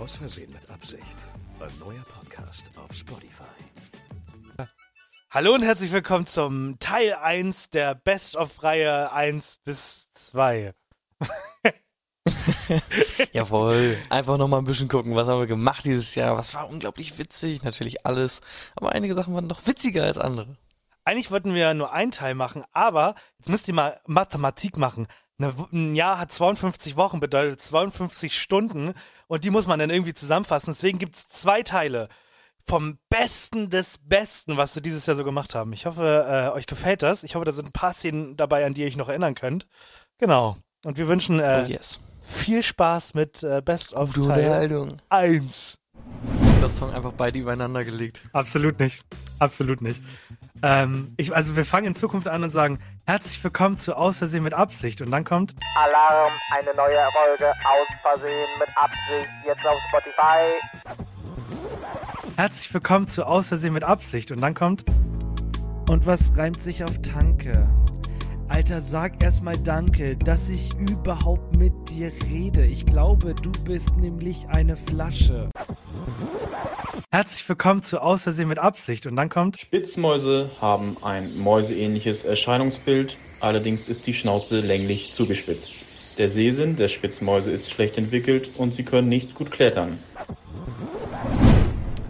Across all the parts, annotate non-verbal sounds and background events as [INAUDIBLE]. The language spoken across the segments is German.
Aus Versehen mit Absicht. Ein neuer Podcast auf Spotify. Hallo und herzlich willkommen zum Teil 1 der Best-of-Reihe 1 bis 2. [LAUGHS] Jawohl. Einfach nochmal ein bisschen gucken, was haben wir gemacht dieses Jahr. Was war unglaublich witzig, natürlich alles. Aber einige Sachen waren noch witziger als andere. Eigentlich wollten wir ja nur einen Teil machen, aber jetzt müsst ihr mal Mathematik machen. Ein Jahr hat 52 Wochen, bedeutet 52 Stunden und die muss man dann irgendwie zusammenfassen. Deswegen gibt's zwei Teile vom Besten des Besten, was wir dieses Jahr so gemacht haben. Ich hoffe, äh, euch gefällt das. Ich hoffe, da sind ein paar Szenen dabei, an die ihr euch noch erinnern könnt. Genau. Und wir wünschen äh, Oh yes. viel Spaß mit äh, Best of Teil Unterhaltung. 1. Das Song einfach beide übereinander gelegt. Absolut nicht. Absolut nicht. Ähm, ich, also wir fangen in Zukunft an und sagen, herzlich willkommen zu Außersehen mit Absicht. Und dann kommt, Alarm, eine neue Folge aus Versehen mit Absicht, jetzt auf Spotify. herzlich willkommen zu Außersehen mit Absicht. Und dann kommt, und was reimt sich auf Tanke? Alter, sag erstmal Danke, dass ich überhaupt mit dir rede. Ich glaube, du bist nämlich eine Flasche. Herzlich willkommen zu Außersehen mit Absicht. Und dann kommt, Spitzmäuse haben ein mäuseähnliches Erscheinungsbild, allerdings ist die Schnauze länglich zugespitzt. Der Sehsinn der Spitzmäuse ist schlecht entwickelt und sie können nicht gut klettern.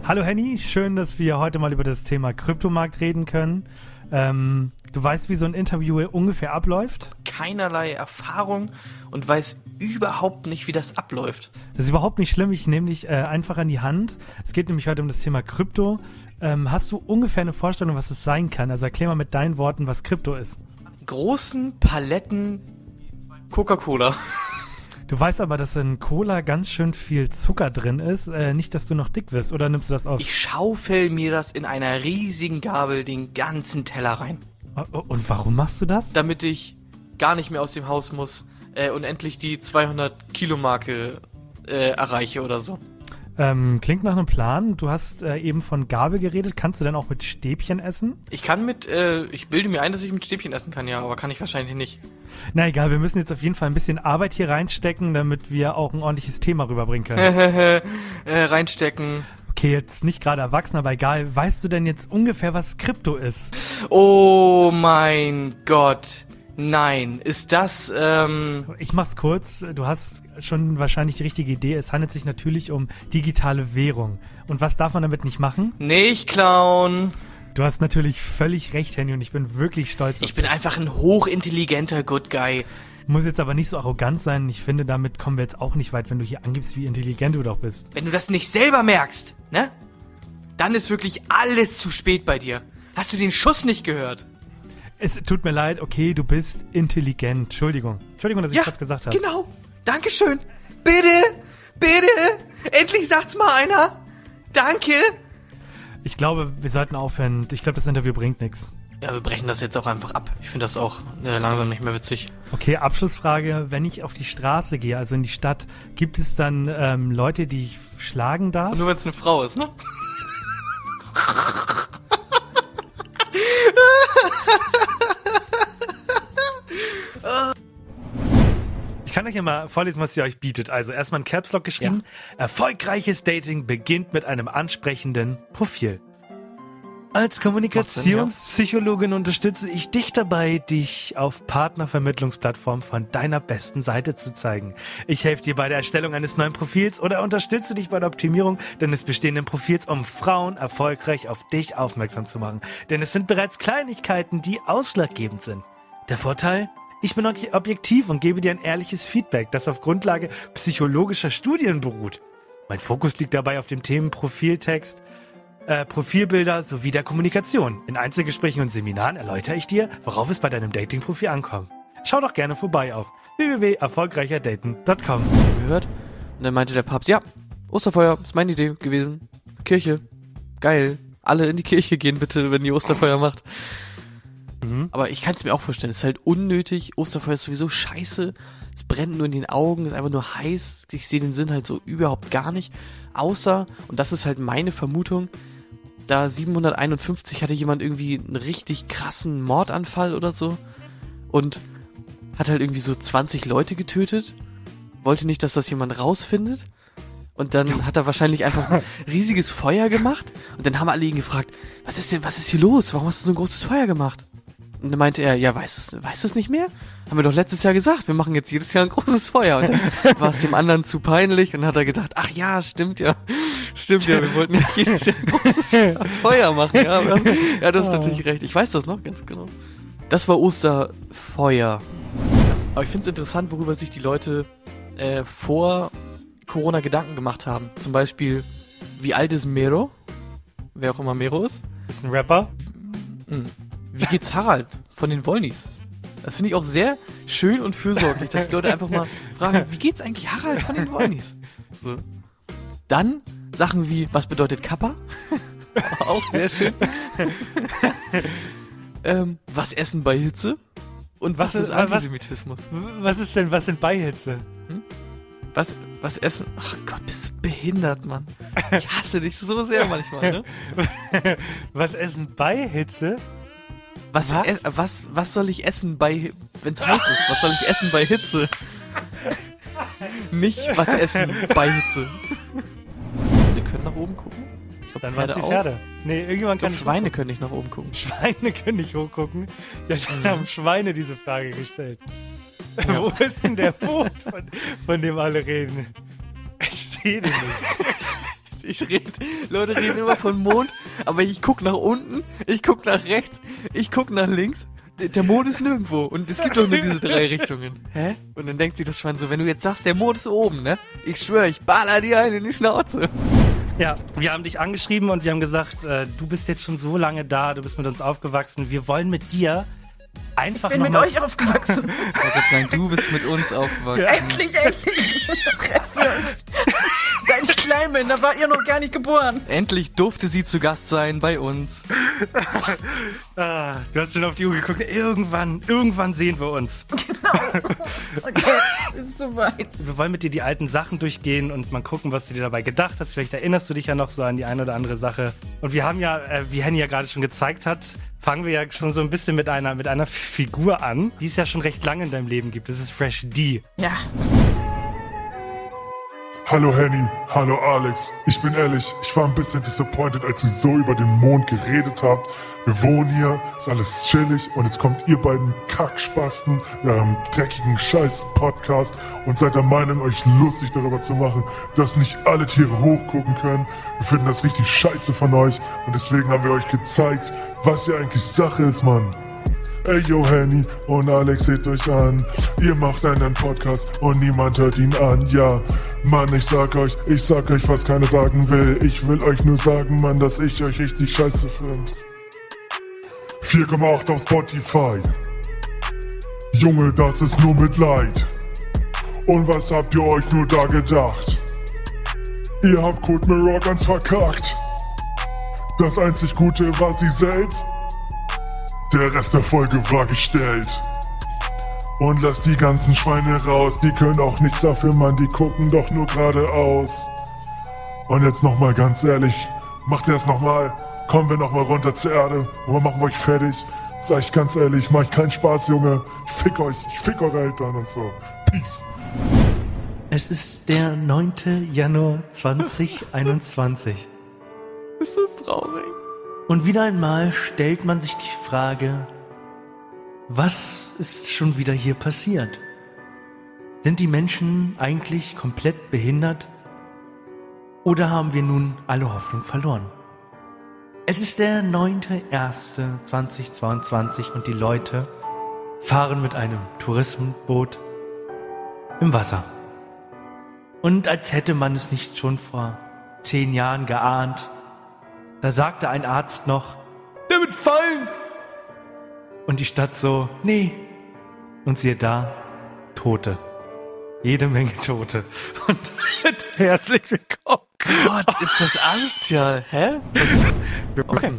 Hallo Henny, schön, dass wir heute mal über das Thema Kryptomarkt reden können. Ähm, du weißt, wie so ein Interview ungefähr abläuft? Keinerlei Erfahrung und weiß überhaupt nicht, wie das abläuft. Das ist überhaupt nicht schlimm, ich nehme dich äh, einfach an die Hand. Es geht nämlich heute um das Thema Krypto. Ähm, hast du ungefähr eine Vorstellung, was es sein kann? Also erklär mal mit deinen Worten, was Krypto ist. Großen Paletten Coca-Cola. Du weißt aber, dass in Cola ganz schön viel Zucker drin ist. Äh, nicht, dass du noch dick wirst, oder nimmst du das auf? Ich schaufel mir das in einer riesigen Gabel den ganzen Teller rein. Oh, oh, Und warum machst du das? damit ich gar nicht mehr aus dem Haus muss äh, und endlich die 200 Kilo Marke äh, erreiche oder so. Ähm, klingt nach einem Plan. Du hast äh, eben von Gabel geredet. Kannst du denn auch mit Stäbchen essen? Ich kann mit, äh, ich bilde mir ein, dass ich mit Stäbchen essen kann, ja, aber kann ich wahrscheinlich nicht. Na egal, wir müssen jetzt auf jeden Fall ein bisschen Arbeit hier reinstecken, damit wir auch ein ordentliches Thema rüberbringen können. [LAUGHS] äh, reinstecken. Okay, jetzt nicht gerade erwachsen, aber egal. Weißt du denn jetzt ungefähr, was Krypto ist? Oh mein Gott. Nein, ist das, ähm, Ich mach's kurz. Du hast schon wahrscheinlich die richtige Idee. Es handelt sich natürlich um digitale Währung. Und was darf man damit nicht machen? nicht klauen. Du hast natürlich völlig recht, Henny, und ich bin wirklich stolz auf Ich bin einfach ein hochintelligenter Good Guy. Muss jetzt aber nicht so arrogant sein. Ich finde, damit kommen wir jetzt auch nicht weit, wenn du hier angibst, wie intelligent du doch bist. Wenn du das nicht selber merkst, ne? Dann ist wirklich alles zu spät bei dir. Hast du den Schuss nicht gehört? Es tut mir leid, okay, du bist intelligent. Entschuldigung. Entschuldigung, dass ich das gesagt habe. genau. Dankeschön. Bitte, bitte. Endlich sagt's mal einer. Danke. Ich glaube, wir sollten aufhören. Ich glaube, das Interview bringt nichts. Ja, wir brechen das jetzt auch einfach ab. Ich finde das auch äh, langsam nicht mehr witzig. Okay, Abschlussfrage. Wenn ich auf die Straße gehe, also in die Stadt, gibt es dann ähm, Leute, die ich schlagen darf? Nur wenn es eine Frau ist, ne? Kann euch ja mal vorlesen, was sie euch bietet. Also erstmal ein Caps Lock geschrieben. Erfolgreiches Dating beginnt mit einem ansprechenden Profil. Als Kommunikationspsychologin unterstütze ich dich dabei, dich auf Partnervermittlungsplattformen von deiner besten Seite zu zeigen. Ich helfe dir bei der Erstellung eines neuen Profils oder unterstütze dich bei der Optimierung deines bestehenden Profils, um Frauen erfolgreich auf dich aufmerksam zu machen. Denn es sind bereits Kleinigkeiten, die ausschlaggebend sind. Der Vorteil? Ich bin ob- objektiv und gebe dir ein ehrliches Feedback, das auf Grundlage psychologischer Studien beruht. Mein Fokus liegt dabei auf dem Themen Profiltext, äh, Profilbilder sowie der Kommunikation. In Einzelgesprächen und Seminaren erläutere ich dir, worauf es bei deinem Datingprofil ankommt. Schau doch gerne vorbei auf www.erfolgreicherdaten.com. Gehört? Und dann meinte der Papst, ja, Osterfeuer ist meine Idee gewesen. Kirche. Geil. Alle in die Kirche gehen bitte, wenn ihr Osterfeuer macht. Aber ich kann es mir auch vorstellen, es ist halt unnötig. Osterfeuer ist sowieso scheiße. Es brennt nur in den Augen, ist einfach nur heiß. Ich sehe den Sinn halt so überhaupt gar nicht. Außer, und das ist halt meine Vermutung, da 751 hatte jemand irgendwie einen richtig krassen Mordanfall oder so und hat halt irgendwie so 20 Leute getötet. Wollte nicht, dass das jemand rausfindet. Und dann hat er wahrscheinlich einfach ein [LAUGHS] riesiges Feuer gemacht. Und dann haben alle ihn gefragt, was ist denn, was ist hier los? Warum hast du so ein großes Feuer gemacht? Und dann meinte er, ja, weiß, weiß es nicht mehr? Haben wir doch letztes Jahr gesagt, wir machen jetzt jedes Jahr ein großes Feuer. Und dann [LAUGHS] war es dem anderen zu peinlich und hat er gedacht, ach ja, stimmt ja. Stimmt ja, wir wollten ja jedes Jahr ein großes [LAUGHS] Feuer machen. Ja, [LAUGHS] das, ja, das ist natürlich recht. Ich weiß das noch ganz genau. Das war Osterfeuer. Aber ich finde es interessant, worüber sich die Leute äh, vor Corona Gedanken gemacht haben. Zum Beispiel, wie alt ist Mero? Wer auch immer Mero ist. Ist ein Rapper. Wie geht's Harald von den Wollnis? Das finde ich auch sehr schön und fürsorglich, dass die Leute einfach mal [LAUGHS] fragen, wie geht's eigentlich Harald von den Wollnis? So. Dann Sachen wie, was bedeutet Kappa? [LAUGHS] auch sehr schön. [LAUGHS] ähm, was essen bei Hitze? Und was, Was ist ist- was- Antisemitismus? Was ist denn, was sind Beihitze? Was, was essen? Ach Gott, bist du behindert, Mann. Ich hasse dich so sehr manchmal, ne? Was essen Beihitze? Was, Was? was? was, was soll ich essen bei, wenn's heiß ist? Was soll ich essen bei Hitze? Nicht was essen bei Hitze. Wir können nach oben gucken. Ich glaub, Dann waren es die auch. Pferde. Nee, irgendwann Ich kann glaub, Schweine können nicht nach oben gucken. Schweine können nicht hochgucken. Jetzt Mhm. haben Schweine diese Frage gestellt. Wo ist denn der Mond, von, von dem alle reden? Ich sehe den nicht. [LAUGHS] Ich rede, Leute reden immer von Mond, aber ich guck nach unten, ich guck nach rechts, ich guck nach links. Der- Mond ist nirgendwo und es gibt doch nur diese drei Richtungen. Hä? Und dann denkt sich das Schwein so, wenn du jetzt sagst, der Mond ist oben, ne? Ich schwöre, ich baller dir einen in die Schnauze. Ja, wir haben dich angeschrieben und wir haben gesagt, äh, du bist jetzt schon so lange da, du bist mit uns aufgewachsen. Wir wollen mit dir einfach bin noch mit mal euch aufgewachsen. Ich wollte sagen, du bist mit uns aufgewachsen. endlich, endlich. [LAUGHS] Treffen wir uns. Seit ich klein bin, da wart ihr noch gar nicht geboren. Endlich durfte sie zu Gast sein bei uns. Ah, du hast schon auf die Uhr geguckt. Irgendwann, irgendwann sehen wir uns. [LAUGHS] [LAUGHS] Und jetzt ist es soweit. Wir wollen mit dir die alten Sachen durchgehen und mal gucken, was du dir dabei gedacht hast. Vielleicht erinnerst du dich ja noch so an die eine oder andere Sache. Und wir haben ja, äh, wie Henny ja gerade schon gezeigt hat, fangen wir ja schon so ein bisschen mit einer, mit einer Figur an, die es ja schon recht lange in deinem Leben gibt. Das ist Fresh D. Ja, Hallo Henny, hallo Alex. Ich bin ehrlich, ich war ein bisschen disappointed, als ihr so über den Mond geredet habt. Wir wohnen hier, ist alles chillig und jetzt kommt ihr beiden Kackspasten mit eurem dreckigen Scheiß-Podcast und seid der Meinung, euch lustig darüber zu machen, dass nicht alle Tiere hochgucken können. Wir finden das richtig scheiße von euch und deswegen haben wir euch gezeigt, was hier eigentlich Sache ist, Mann. Ey, yo, Henny und Alex, seht euch an. Ihr macht einen Podcast und niemand hört ihn an. Ja, Mann, ich sag euch, ich sag euch, was keiner sagen will. Ich will euch nur sagen, Mann, dass ich euch richtig scheiße find. 4,8 auf Spotify. Junge, das ist nur Mitleid. Und was habt ihr euch nur da gedacht? Ihr habt Code Mirror ganz verkackt. Das einzig Gute war sie selbst. Der Rest der Folge war gestellt. Und lass die ganzen Schweine raus, die können auch nichts dafür, Mann, die gucken doch nur geradeaus. Und jetzt nochmal ganz ehrlich, macht ihr das nochmal? Kommen wir nochmal runter zur Erde und wir machen euch fertig. Sag ich ganz ehrlich, mach ich keinen Spaß, Junge. Ich fick euch, ich fick eure Eltern und so. Peace. Es ist der 9. Januar 2021. Ist das traurig? Und wieder einmal stellt man sich die Frage, was ist schon wieder hier passiert? Sind die Menschen eigentlich komplett behindert? Oder haben wir nun alle Hoffnung verloren? Es ist der 9.1.2022 und die Leute fahren mit einem Tourismusboot im Wasser. Und als hätte man es nicht schon vor zehn Jahren geahnt, da sagte ein Arzt noch, der wird fallen. Und die Stadt so, nee. Und siehe da, Tote. jede Menge Tote. [LAUGHS] Und [LAUGHS] herzlich willkommen. Gott, ist das asozial. Hä? Ist, Okay.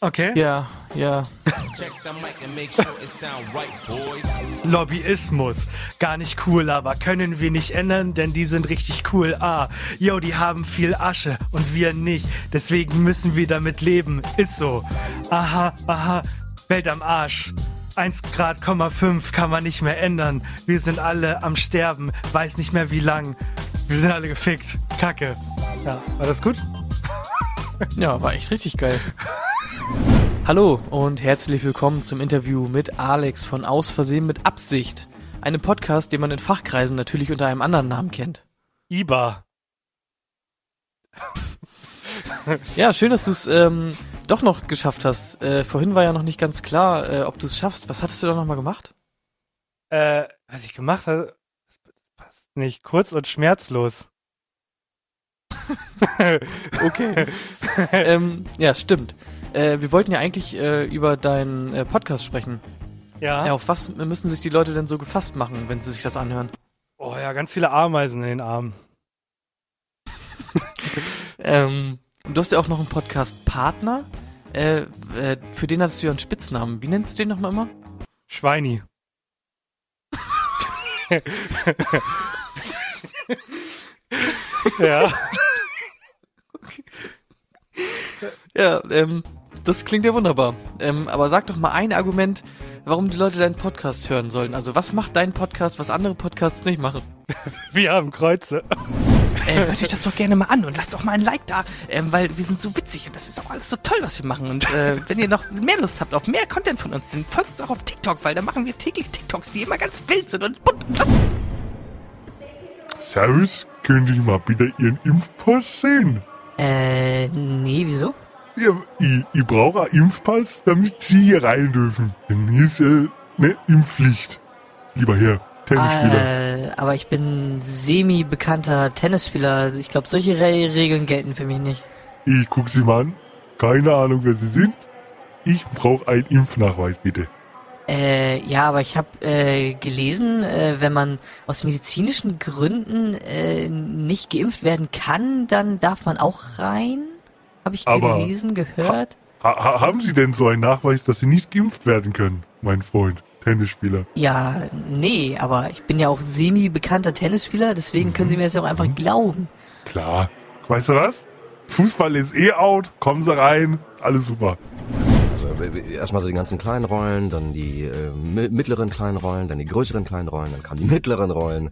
Okay. ja, ja. Lobbyismus. Gar nicht cool, aber können wir nicht ändern, denn die sind richtig cool. Ah, yo, die haben viel Asche und wir nicht. Deswegen müssen wir damit leben. Ist so. Aha, aha. Welt am Arsch. 1 Grad, 5 kann man nicht mehr ändern. Wir sind alle am Sterben. Weiß nicht mehr wie lang. Wir sind alle gefickt. Kacke. Ja, war das gut? Ja, war echt richtig geil. [LAUGHS] Hallo und herzlich willkommen zum Interview mit Alex von Aus Versehen mit Absicht. Einem Podcast, den man in Fachkreisen natürlich unter einem anderen Namen kennt. IBA. [LAUGHS] Ja, schön, dass du es ähm, doch noch geschafft hast. Äh, vorhin war ja noch nicht ganz klar, äh, ob du es schaffst. Was hattest du da nochmal gemacht? Äh, was ich gemacht habe, passt nicht. Kurz und schmerzlos. Okay. [LAUGHS] ähm, ja, stimmt. Äh, wir wollten ja eigentlich äh, über deinen äh, Podcast sprechen. Ja. Ja, auf was müssen sich die Leute denn so gefasst machen, wenn sie sich das anhören? Oh ja, ganz viele Ameisen in den Armen. [LAUGHS] Ähm, du hast ja auch noch einen Podcast-Partner. Äh, äh, für den hattest du ja einen Spitznamen. Wie nennst du den nochmal immer? Schweini. Ja. [LAUGHS] Ja, ähm, das klingt ja wunderbar. Ähm, aber sag doch mal ein Argument, warum die Leute deinen Podcast hören sollen. Also was macht dein Podcast, was andere Podcasts nicht machen? [LAUGHS] Wir haben Kreuze. Äh, hört euch das doch gerne mal an und lasst doch mal ein Like da, ähm, weil wir sind so witzig und das ist auch alles so toll, was wir machen. Und äh, [LAUGHS] wenn ihr noch mehr Lust habt auf mehr Content von uns, dann folgt uns auch auf TikTok, weil da machen wir täglich TikToks, die immer ganz wild sind und bunt und lustig. Servus, könnte ich mal bitte Ihren Impfpass sehen? Äh, nee, wieso? Ja, ich, ich brauche einen Impfpass, damit Sie hier rein dürfen. Denn hier ist ja ne Impfpflicht. Lieber Herr, Tennisspieler. Äh, aber ich bin semi-bekannter Tennisspieler. Ich glaube, solche Re Regeln gelten für mich nicht. Ich guck Sie mal an. Keine Ahnung, wer Sie sind. Ich brauche einen Impfnachweis, bitte. Äh, ja, aber ich habe äh, gelesen, äh, wenn man aus medizinischen Gründen äh, nicht geimpft werden kann, dann darf man auch rein. Habe ich Aber- gelesen, gehört. Ha ha haben Sie denn so einen Nachweis, dass Sie nicht geimpft werden können, mein Freund, Tennisspieler? Ja, nee, aber ich bin ja auch semi-bekannter Tennisspieler, deswegen können Sie mir das ja auch einfach glauben. Klar. Weißt du was? Fußball ist eh out. Kommen Sie rein. Alles super. Also äh, erstmal so die ganzen kleinen Rollen, dann die äh, mi- mittleren kleinen Rollen, dann die größeren kleinen Rollen, dann kamen die mittleren Rollen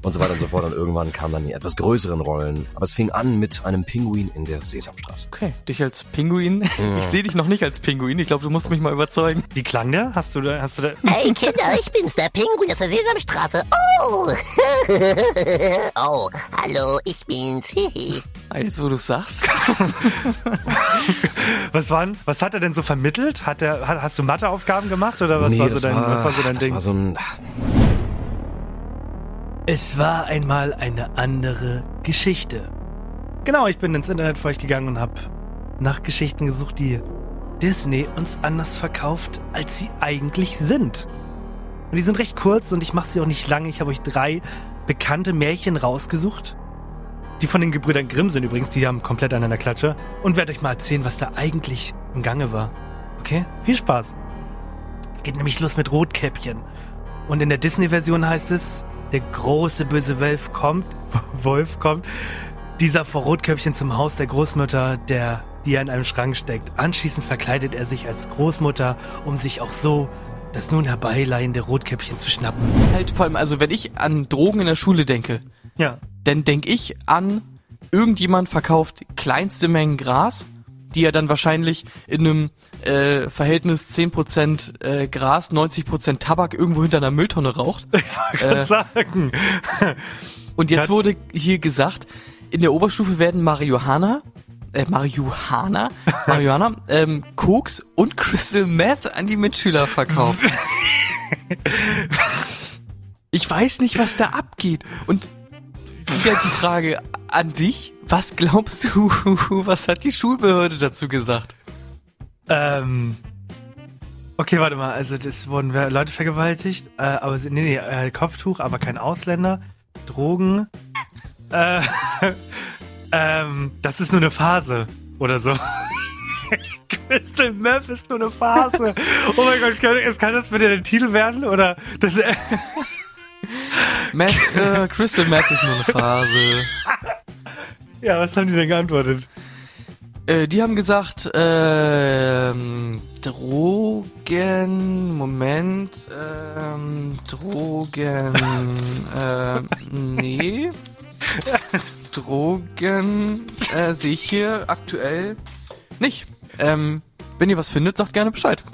und so weiter und so fort. Und irgendwann kamen dann die etwas größeren Rollen. Aber es fing an mit einem Pinguin in der Sesamstraße. Okay, dich als Pinguin. Ich sehe dich noch nicht als Pinguin. Ich glaube, du musst mich mal überzeugen. Wie klang der? Hast du da, hast du da? Hey Kinder, ich bin's, der Pinguin aus der Sesamstraße. Oh! [LAUGHS] oh, hallo, ich bin's. [LAUGHS] Ah, Jetzt, wo du sagst. Was waren, was hat er denn so vermittelt? Hat er, hat, hast du Matheaufgaben gemacht oder was Nee, war so das dein, war, was war so dein das Ding? war so ein, Es war einmal eine andere Geschichte. Genau, ich bin ins Internet für euch gegangen und habe nach Geschichten gesucht, die Disney uns anders verkauft, als sie eigentlich sind. Und die sind recht kurz und ich mache sie auch nicht lange. Ich habe euch drei bekannte Märchen rausgesucht. Die von den Gebrüdern Grimm sind übrigens, die haben komplett an einer Klatsche. Und werde euch mal erzählen, was da eigentlich im Gange war. Okay? Viel Spaß. Es geht nämlich los mit Rotkäppchen. Und in der Disney-Version heißt es, der große böse Wolf kommt, [LAUGHS] Wolf kommt, dieser vor Rotkäppchen zum Haus der Großmutter, der, die er in einem Schrank steckt. Anschließend verkleidet er sich als Großmutter, um sich auch so das nun herbeileihende Rotkäppchen zu schnappen. Halt, vor allem, also wenn ich an Drogen in der Schule denke, Ja, dann denke ich an, irgendjemand verkauft kleinste Mengen Gras, die er dann wahrscheinlich in einem äh, Verhältnis 10% äh, Gras, 90% Tabak irgendwo hinter einer Mülltonne raucht. [LAUGHS] kann sagen. Und jetzt Ja. wurde hier gesagt, in der Oberstufe werden Marihuana, äh, Marihuana, [LAUGHS] Marihuana, ähm, Koks und Crystal Meth an die Mitschüler verkauft. [LAUGHS] ich weiß nicht, was da abgeht. Und wieder die Frage an dich, was glaubst du, [LAUGHS] was hat die Schulbehörde dazu gesagt? Ähm, Okay, warte mal, also das wurden Leute vergewaltigt, äh, aber sie- nee, nee, äh, Kopftuch, aber kein Ausländer, Drogen, äh, [LAUGHS] ähm, das ist nur eine Phase oder so. [LAUGHS] Crystal Meth ist nur eine Phase. Oh mein Gott, kann, es- kann das bitte der Titel werden oder das? Matt, äh, Crystal Meth ist nur eine Phase. Ja, was haben die denn geantwortet? Äh, die haben gesagt, ähm, Drogen, Moment, ähm, Drogen, [LAUGHS] ähm, nee. Drogen, äh, sehe ich hier aktuell nicht. Ähm, wenn ihr was findet, sagt gerne Bescheid. [LAUGHS]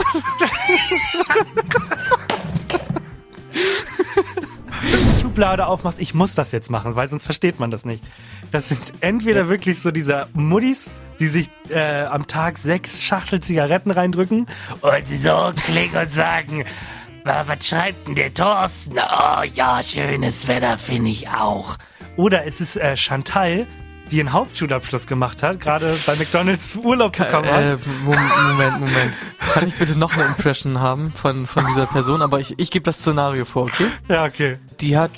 Schublade aufmachst, ich muss das jetzt machen, weil sonst versteht man das nicht. Das sind entweder wirklich so diese Muddis, die sich äh, am Tag sechs Schachtel Zigaretten reindrücken Und so klingen und sagen, "Wa- was schreibt denn der Thorsten? Oh ja, schönes Wetter finde ich auch. oder es ist äh, Chantal, die einen Hauptschulabschluss gemacht hat, gerade bei McDonalds Urlaub bekommen Äh, hat. Mom- Moment, Moment. Kann ich bitte noch eine Impression haben von, von dieser Person? Aber ich, ich gebe das Szenario vor, okay? Ja, okay. Die hat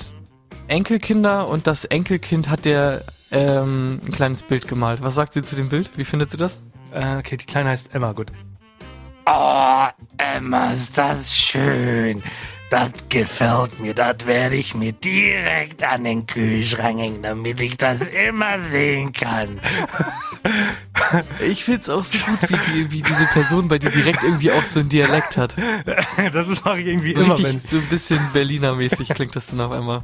Enkelkinder und das Enkelkind hat der ähm, ein kleines Bild gemalt. Was sagt sie zu dem Bild? Wie findet sie das? Äh, okay, die Kleine heißt Emma, gut. Oh, Emma, ist das schön. Das gefällt mir. Das werde ich mir direkt an den Kühlschrank hängen, damit ich das immer sehen kann. Ich find's auch so gut, wie, die, wie diese Person bei dir direkt irgendwie auch so ein Dialekt hat. Das ist mache ich irgendwie So immer, richtig, wenn. so ein bisschen Berliner-mäßig klingt das dann auf einmal.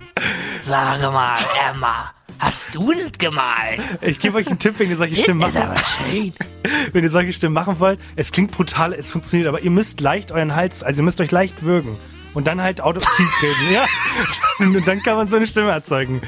Sag mal, Emma, hast du das gemalt? Ich gebe euch einen Tipp, wenn ihr solche Stimmen machen aber schön. [LAUGHS] wenn ihr solche Stimmen machen wollt. Es klingt brutal, es funktioniert, aber ihr müsst leicht euren Hals, also ihr müsst euch leicht würgen. Und dann halt auditiv reden, ja? Und [LAUGHS] dann kann man so eine Stimme erzeugen.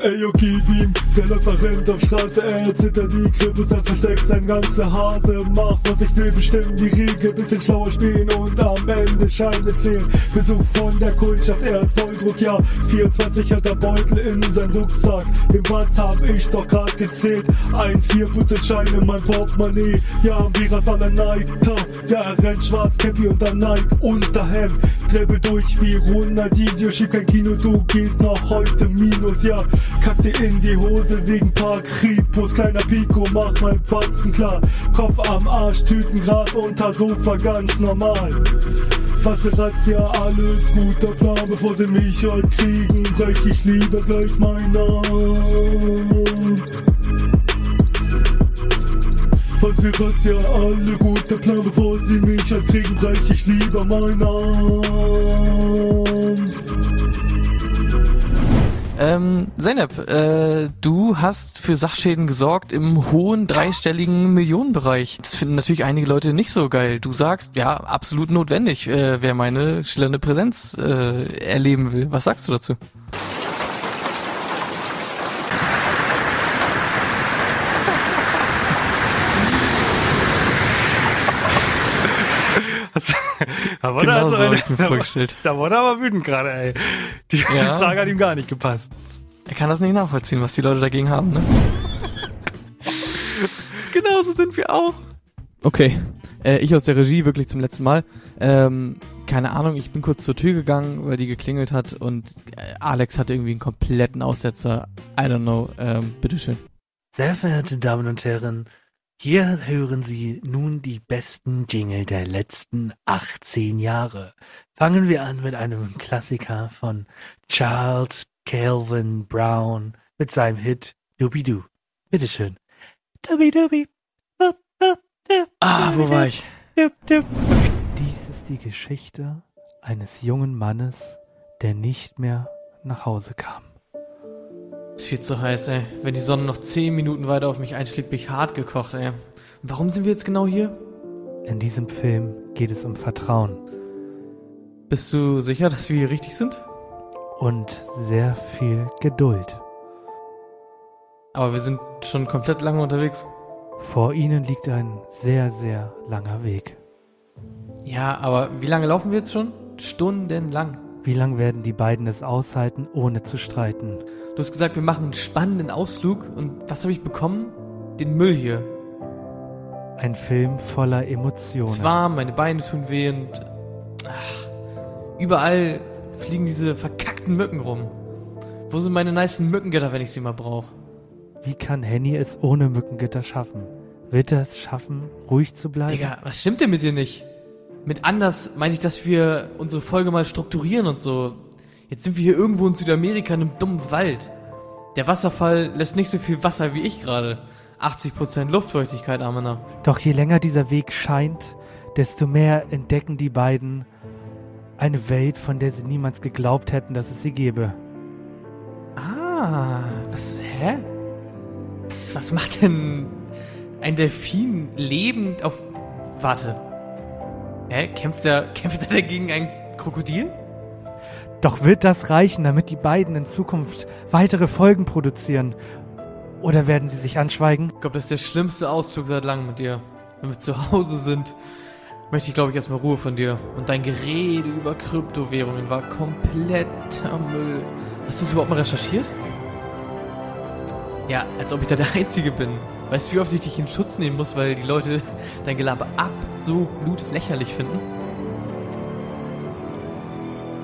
Ey, yo, gib ihm, der läuft nach rennt auf Straße, er zittert die Krippes, er versteckt sein ganze Hase, macht was ich will, bestimmen die Regel, bisschen schlauer spielen und am Ende Scheine zählen. Besuch von der Kundschaft, er hat Volldruck, ja, 24 hat der Beutel in sein Rucksack, den Platz hab ich doch grad gezählt, 1, 4 Butterscheine, mein Portemonnaie, ja, Viras aller Neiter, ja, er rennt schwarz, Cappy und dann Nike, Unterhemd, Treppe durch wie Ronaldinho, schieb kein Kino, du gehst noch heute Minus, ja, kack dir in die Hose wegen paar Kripos, kleiner Pico, mach mein Patzen klar, Kopf am Arsch, Tütengras unter Sofa, ganz normal. Was ist als ja alles guter Plan, bevor sie mich heute kriegen, brech ich lieber gleich meinen Arm. Was wir jetzt ja alle guter Plan, bevor sie mich halt kriegen, brech ich lieber meinen Arm. Ähm, Zeynep, äh, du hast für Sachschäden gesorgt im hohen dreistelligen Millionenbereich. Das finden natürlich einige Leute nicht so geil. Du sagst, ja, absolut notwendig, äh, wer meine schillernde Präsenz äh, erleben will. Was sagst du dazu? Da wurde, Genau also so hab eine, ich's mir da, vorgestellt. da wurde er aber wütend gerade, ey. Die, die Ja. Frage hat ihm gar nicht gepasst. Er kann das nicht nachvollziehen, was die Leute dagegen haben, ne? [LAUGHS] Genauso sind wir auch. Okay, äh, ich aus der Regie wirklich zum letzten Mal. Ähm, keine Ahnung, ich bin kurz zur Tür gegangen, weil die geklingelt hat und äh, Alex hatte irgendwie einen kompletten Aussetzer. I don't know, ähm, bitteschön. Sehr verehrte Damen und Herren, hier hören Sie nun die besten Jingle der letzten 18 Jahre. Fangen wir an mit einem Klassiker von Charles Calvin Brown mit seinem Hit Doobie-Doo. Bitteschön. Doobie-Doobie. Ah, wo war ich? Dies ist die Geschichte eines jungen Mannes, der nicht mehr nach Hause kam. Ist viel zu heiß, ey. Wenn die Sonne noch 10 Minuten weiter auf mich einschlägt, bin ich hart gekocht, ey. Und warum sind wir jetzt genau hier? In diesem Film geht es um Vertrauen Bist du sicher, dass wir hier richtig sind? und sehr viel Geduld. Aber wir sind schon komplett lange unterwegs. Vor ihnen liegt ein sehr, sehr langer Weg. Ja, aber wie lange laufen wir jetzt schon? Stundenlang. Wie lang werden die beiden es aushalten, ohne zu streiten? Du hast gesagt, wir machen einen spannenden Ausflug und was habe ich bekommen? Den Müll hier. Ein Film voller Emotionen. Es ist warm, meine Beine tun weh und ach, überall fliegen diese verkackten Mücken rum. Wo sind meine nicen Mückengitter, wenn ich sie mal brauche? Wie kann Henny es ohne Mückengitter schaffen? Wird er es schaffen, ruhig zu bleiben? Digga, was stimmt denn mit dir nicht? Mit anders meine ich, dass wir unsere Folge mal strukturieren und so. Jetzt sind wir hier irgendwo in Südamerika in einem dummen Wald. Der Wasserfall lässt nicht so viel Wasser wie ich gerade. 80% Luftfeuchtigkeit, Amena. Doch je länger dieser Weg scheint, desto mehr entdecken die beiden eine Welt, von der sie niemals geglaubt hätten, dass es sie gäbe. Ah, was, hä? Was, was macht denn ein Delfin lebend auf, warte. Hä, kämpft er, kämpft er dagegen ein Krokodil? Doch wird das reichen, damit die beiden in Zukunft weitere Folgen produzieren? Oder werden sie sich anschweigen? Ich glaube, das ist der schlimmste Ausflug seit langem mit dir. Wenn wir zu Hause sind, möchte ich, glaube ich, erstmal Ruhe von dir. Und dein Gerede über Kryptowährungen war kompletter Müll. Hast du das überhaupt mal recherchiert? Ja, als ob ich da der Einzige bin. Weißt du, wie oft ich dich in Schutz nehmen muss, weil die Leute [LAUGHS] dein Gelaber absolut lächerlich finden?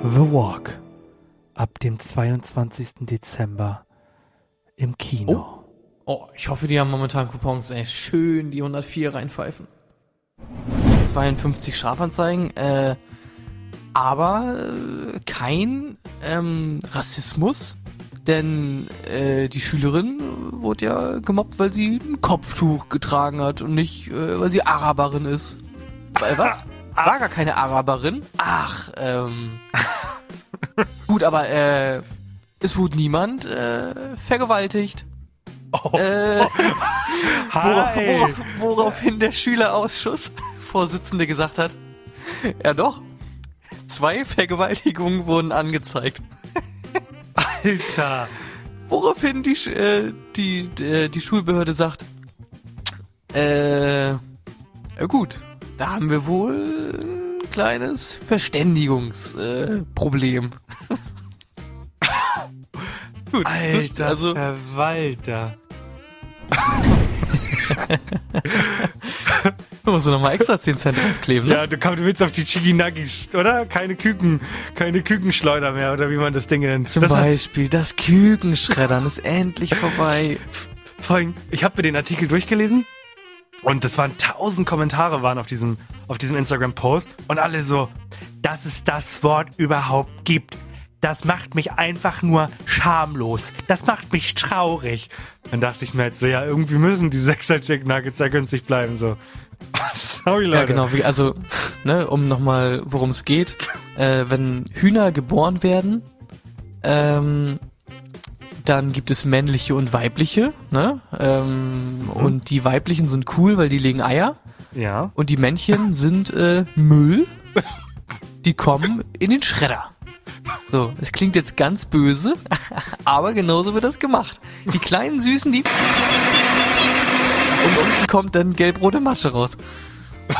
The Walk. Ab dem 22. Dezember im Kino. Oh, ich hoffe, die haben momentan Coupons, ey. Schön die 104 reinpfeifen. 52 Strafanzeigen, äh, aber äh, kein ähm, Rassismus, denn äh, die Schülerin wurde ja gemobbt, weil sie ein Kopftuch getragen hat und nicht, äh, weil sie Araberin ist. Weil was? [LAUGHS] War gar keine Araberin. Ach, ähm. [LAUGHS] Gut, aber äh, es wurde niemand äh, vergewaltigt. Äh, [LAUGHS] worauf, worauf, woraufhin der Schülerausschuss [LAUGHS] Vorsitzende gesagt hat, ja doch, zwei Vergewaltigungen wurden angezeigt. Alter. Woraufhin die, äh, die, die, die Schulbehörde sagt, äh, gut, da haben wir wohl ein kleines Verständigungsproblem. Äh, [LAUGHS] gut, Alter, also Verwalter. da [LAUGHS] musst du nochmal extra 10 Cent draufkleben, ne? Ja, du, komm, du willst auf die Chiginagis, oder? Keine Küken, keine Kükenschleuder mehr, oder wie man das Ding nennt. Zum das Beispiel das Kükenschreddern ist endlich vorbei. Vor allem, ich habe mir den Artikel durchgelesen und das waren tausend Kommentare waren auf diesem, auf diesem Instagram-Post und alle so, dass es das Wort überhaupt gibt. Das macht mich einfach nur schamlos. Das macht mich traurig. Dann dachte ich mir halt so, ja, irgendwie müssen die Sechser Chick Nuggets ja günstig bleiben, so. [LAUGHS] Sorry, Leute. Ja, genau. Wie, also, ne, um nochmal, worum es geht. Äh, wenn Hühner geboren werden, ähm, dann gibt es männliche und weibliche, ne? Ähm, Und die weiblichen sind cool, weil die legen Eier. Ja. Und die Männchen [LAUGHS] sind äh, Müll. Die kommen in den Schredder. So, es klingt jetzt ganz böse, [LAUGHS] aber genauso wird das gemacht. Die kleinen Süßen, die... Und unten kommt dann gelb-rote Masche raus. [LAUGHS]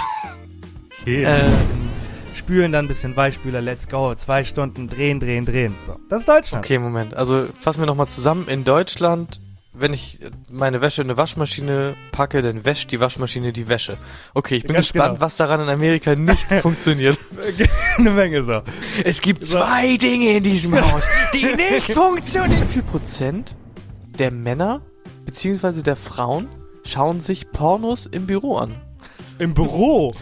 Okay. Äh, Spülen dann ein bisschen Weichspüler, let's go. Zwei Stunden drehen, drehen, drehen. So, das ist Deutschland. Okay, Moment. Also fassen wir nochmal zusammen. In Deutschland, wenn ich meine Wäsche in eine Waschmaschine packe, dann wäscht die Waschmaschine die Wäsche. Okay, ich bin Ganz gespannt, genau. was daran in Amerika nicht [LAUGHS] funktioniert. [LAUGHS] Eine Menge so. Es gibt zwei Dinge in diesem [LAUGHS] Haus, die nicht funktionieren. Wie viel Prozent der Männer beziehungsweise der Frauen schauen sich Pornos im Büro an? Im Büro.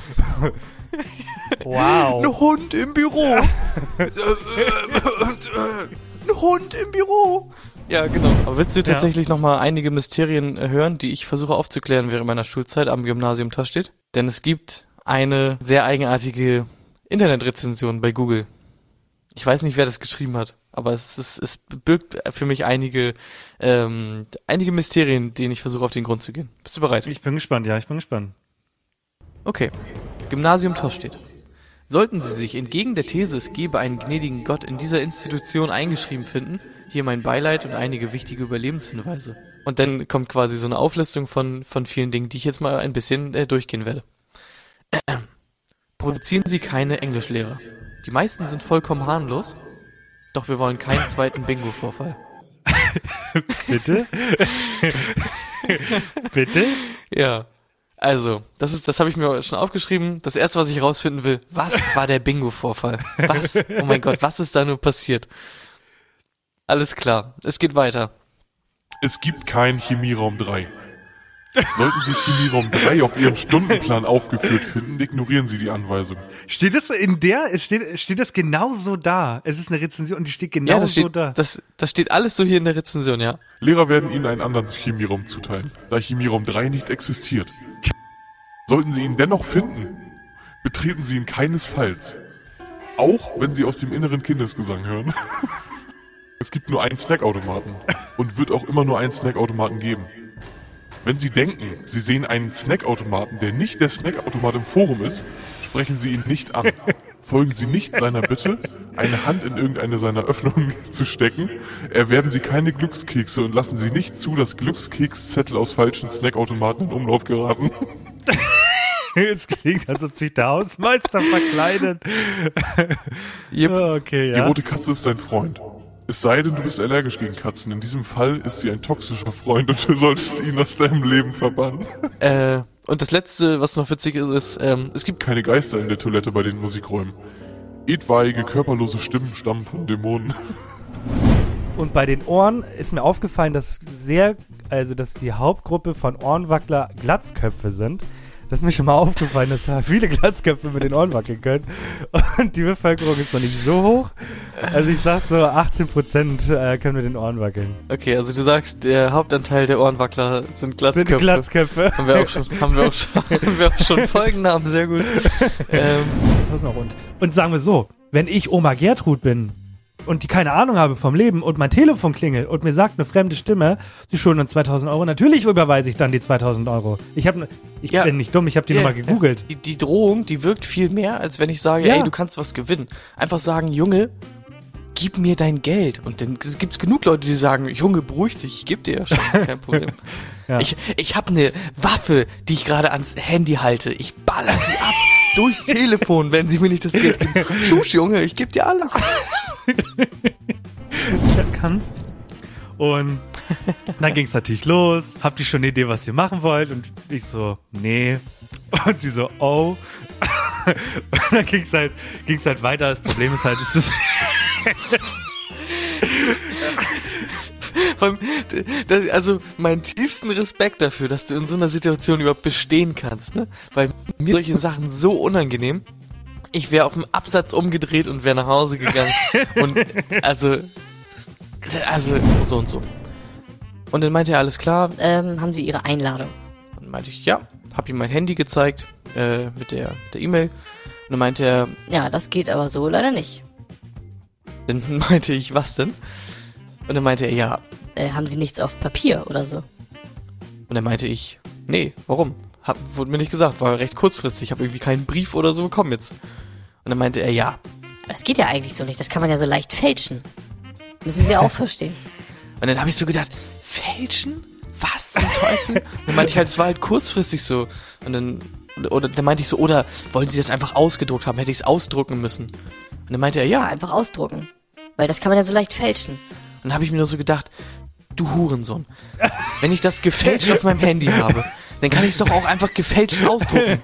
Wow. Ein Hund im Büro. Ein Hund im Büro. Ja, genau. Aber willst du tatsächlich noch mal einige Mysterien äh, hören, die ich versuche aufzuklären während meiner Schulzeit am Gymnasium Tastedt? Denn es gibt eine sehr eigenartige Internetrezension bei Google. Ich weiß nicht, wer das geschrieben hat, aber es, ist, es birgt für mich einige, ähm, einige Mysterien, denen ich versuche auf den Grund zu gehen. Bist du bereit? Ich bin gespannt, ja, ich bin gespannt. Okay. Gymnasium Tostedt. Sollten Sie sich entgegen der These, es gebe einen gnädigen Gott in dieser Institution eingeschrieben finden, hier mein Beileid und einige wichtige Überlebenshinweise. Und dann kommt quasi so eine Auflistung von, von vielen Dingen, die ich jetzt mal ein bisschen äh, durchgehen werde. [CLEARS THROAT] Produzieren Sie keine Englischlehrer. Die meisten sind vollkommen harmlos, doch wir wollen keinen zweiten Bingo-Vorfall. [LAUGHS] Bitte? [LAUGHS] Bitte? Ja. Also, das ist, das habe ich mir schon aufgeschrieben. Das erste, was ich rausfinden will, was war der Bingo-Vorfall? Was? Oh mein Gott, was ist da nur passiert? Alles klar, es geht weiter. Es gibt keinen Chemieraum 3. Sollten Sie Chemieraum 3 auf Ihrem Stundenplan aufgeführt finden, ignorieren Sie die Anweisung. Steht das in der, steht, steht das genau so da? Es ist eine Rezension und die steht genau ja, das so steht, da. das, das steht alles so hier in der Rezension, ja. Lehrer werden Ihnen einen anderen Chemieraum zuteilen, da Chemieraum 3 nicht existiert. Sollten Sie ihn dennoch finden, betreten Sie ihn keinesfalls. Auch wenn Sie aus dem inneren Kindesgesang hören. [LAUGHS] Es gibt nur einen Snackautomaten und wird auch immer nur einen Snackautomaten geben. Wenn Sie denken, Sie sehen einen Snackautomaten, der nicht der Snackautomat im Forum ist, sprechen Sie ihn nicht an. Folgen Sie nicht seiner Bitte, eine Hand in irgendeine seiner Öffnungen [LAUGHS] zu stecken. Erwerben Sie keine Glückskekse und lassen Sie nicht zu, dass Glückskekszettel aus falschen Snackautomaten in Umlauf geraten. [LAUGHS] Es klingt, als ob sich der Hausmeister verkleidet. Yep. Okay, Die ja. rote Katze ist dein Freund. Es sei denn, du bist allergisch gegen Katzen. In diesem Fall ist sie ein toxischer Freund und du solltest ihn aus deinem Leben verbannen. Äh, und das letzte, was noch witzig ist, ist, ähm, es gibt Keine Geister in der Toilette bei den Musikräumen. Etwaige körperlose Stimmen stammen von Dämonen. Und bei den Ohren ist mir aufgefallen, dass sehr, also dass die Hauptgruppe von Ohrenwackler Glatzköpfe sind. Das ist mir schon mal aufgefallen, dass da viele Glatzköpfe mit den Ohren wackeln können. Und die Bevölkerung ist noch nicht so hoch. Also ich sag so, 18 Prozent äh, können mit den Ohren wackeln. Okay, also du sagst, der Hauptanteil der Ohrenwackler sind Glatzköpfe. Sind Glatzköpfe. Haben wir auch schon, haben wir auch schon, [LAUGHS] haben wir auch schon Folgennamen, sehr gut. [LAUGHS] Ähm, 1000 Euro. Und, und sagen wir so, wenn ich Oma Gertrud bin und die keine Ahnung habe vom Leben und mein Telefon klingelt und mir sagt eine fremde Stimme, sie schulden uns 2000 Euro, natürlich überweise ich dann die 2000 Euro. Ich, hab, ich Ja. bin nicht dumm, ich habe die Ja, Nummer gegoogelt. Die, die Drohung, die wirkt viel mehr, als wenn ich sage, Ja. ey, du kannst was gewinnen. Einfach sagen, Junge, gib mir dein Geld. Und dann gibt's genug Leute, die sagen, Junge, beruhig dich, ich geb dir ja schon, kein Problem. [LAUGHS] Ja. Ich, ich habe eine Waffe, die ich gerade ans Handy halte. Ich baller sie ab durchs Telefon, wenn sie mir nicht das Geld geben. [LAUGHS] Schusch, Junge, ich geb dir alles. kann. Und dann ging es natürlich los. Habt ihr schon eine Idee, was ihr machen wollt? Und ich so, nee. Und sie so, oh. [LAUGHS] Und dann ging es halt, ging's halt weiter. Das Problem ist halt, es ist [LAUGHS] Das, also mein tiefsten Respekt dafür, dass du in so einer Situation überhaupt bestehen kannst, ne? Weil mir solche Sachen so unangenehm. Ich wäre auf dem Absatz umgedreht und wäre nach Hause gegangen. [LAUGHS] und also, also so und so. Und dann meinte er, alles klar. Ähm, haben Sie Ihre Einladung? Und dann meinte ich, ja, hab ihm mein Handy gezeigt äh, mit der der E-Mail. Und dann meinte er, Ja, das geht aber so leider nicht. dann [LAUGHS] meinte ich, was denn? Und dann meinte er, ja. Äh, haben Sie nichts auf Papier oder so? Und dann meinte ich, nee, warum? Hab, wurde mir nicht gesagt, war recht kurzfristig, habe irgendwie keinen Brief oder so bekommen jetzt. Und dann meinte er, ja. Das geht ja eigentlich so nicht. Das kann man ja so leicht fälschen. Müssen Sie auch [LAUGHS] verstehen. Und dann habe ich so gedacht, fälschen? Was zum Teufel? Und dann meinte ich halt, es war halt kurzfristig so. Und dann, oder dann meinte ich so, oder wollen Sie das einfach ausgedruckt haben? Hätte ich es ausdrucken müssen? Und dann meinte er, Ja, ja. einfach ausdrucken. Weil das kann man ja so leicht fälschen. Und dann habe ich mir nur so gedacht, du Hurensohn. Wenn ich das gefälscht auf meinem Handy habe, dann kann ich es doch auch einfach gefälscht ausdrucken.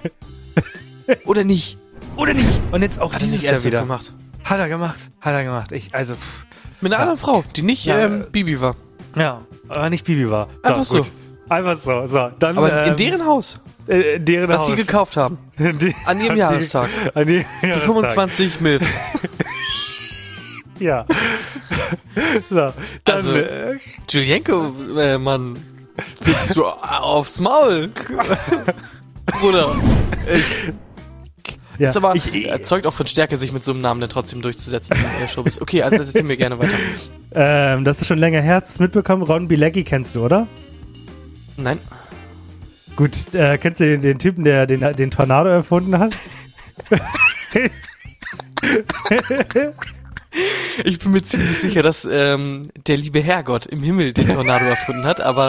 Oder nicht? Oder nicht? Und jetzt auch Hat er dieses nicht Jahr wieder. gemacht. Hat er gemacht. Hat er gemacht. Ich, also, pff, Mit einer anderen Frau, die nicht Ja, ähm, Bibi war. ja, aber nicht Bibi war. Einfach so. gut. Einfach so. So, dann, Aber in ähm, deren Haus, äh, in deren was Haus. sie gekauft haben. [LAUGHS] Die- An ihrem die- Jahrestag. An ihrem Jahrestag. 25 Milfs. [LAUGHS] Ja. [LAUGHS] so, dann, Also- äh, Julienko, äh, Mann, willst du aufs Maul? [LAUGHS] Bruder. Ich, ja. ist aber ich, erzeugt auch von Stärke, sich mit so einem Namen dann trotzdem durchzusetzen in der Showbiz. Okay, also erzähl mir gerne weiter. ähm, das ist schon länger her, hast du mitbekommen? Ron Bilecki kennst du, oder? Nein. Gut, äh, kennst du den, den Typen, der den, den Tornado erfunden hat? [LAUGHS] Ich bin mir ziemlich sicher, dass ähm, der liebe Herrgott im Himmel den Tornado erfunden hat, aber